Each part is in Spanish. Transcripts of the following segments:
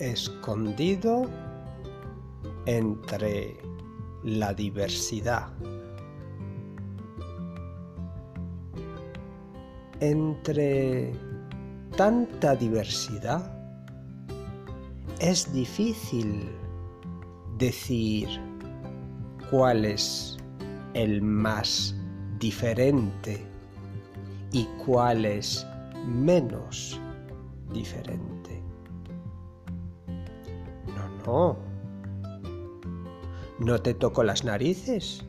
escondido entre la diversidad. Entre tanta diversidad es difícil decir cuál es el más diferente y cuál es menos diferente. No, no. Te toco las narices.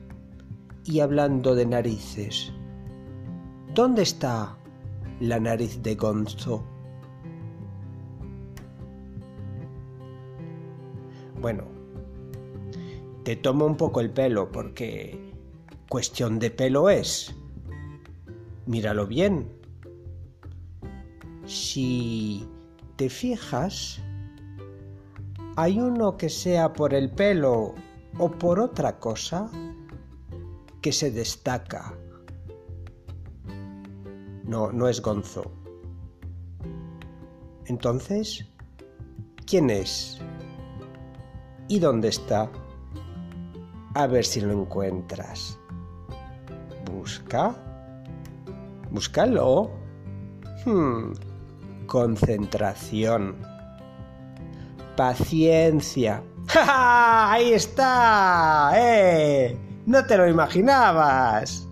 Y hablando de narices, ¿dónde está la nariz de Gonzo? Bueno, te tomo un poco el pelo porque cuestión de pelo es. Míralo bien. Si te fijas, hay uno que sea por el pelo o por otra cosa que se destaca. No, no es Gonzo. Entonces, ¿quién es? ¿Y dónde está? A ver si lo encuentras. Busca. Búscalo. Hmm. Concentración. Paciencia. ¡Ja, Ahí está. ¡Eh! No te lo imaginabas.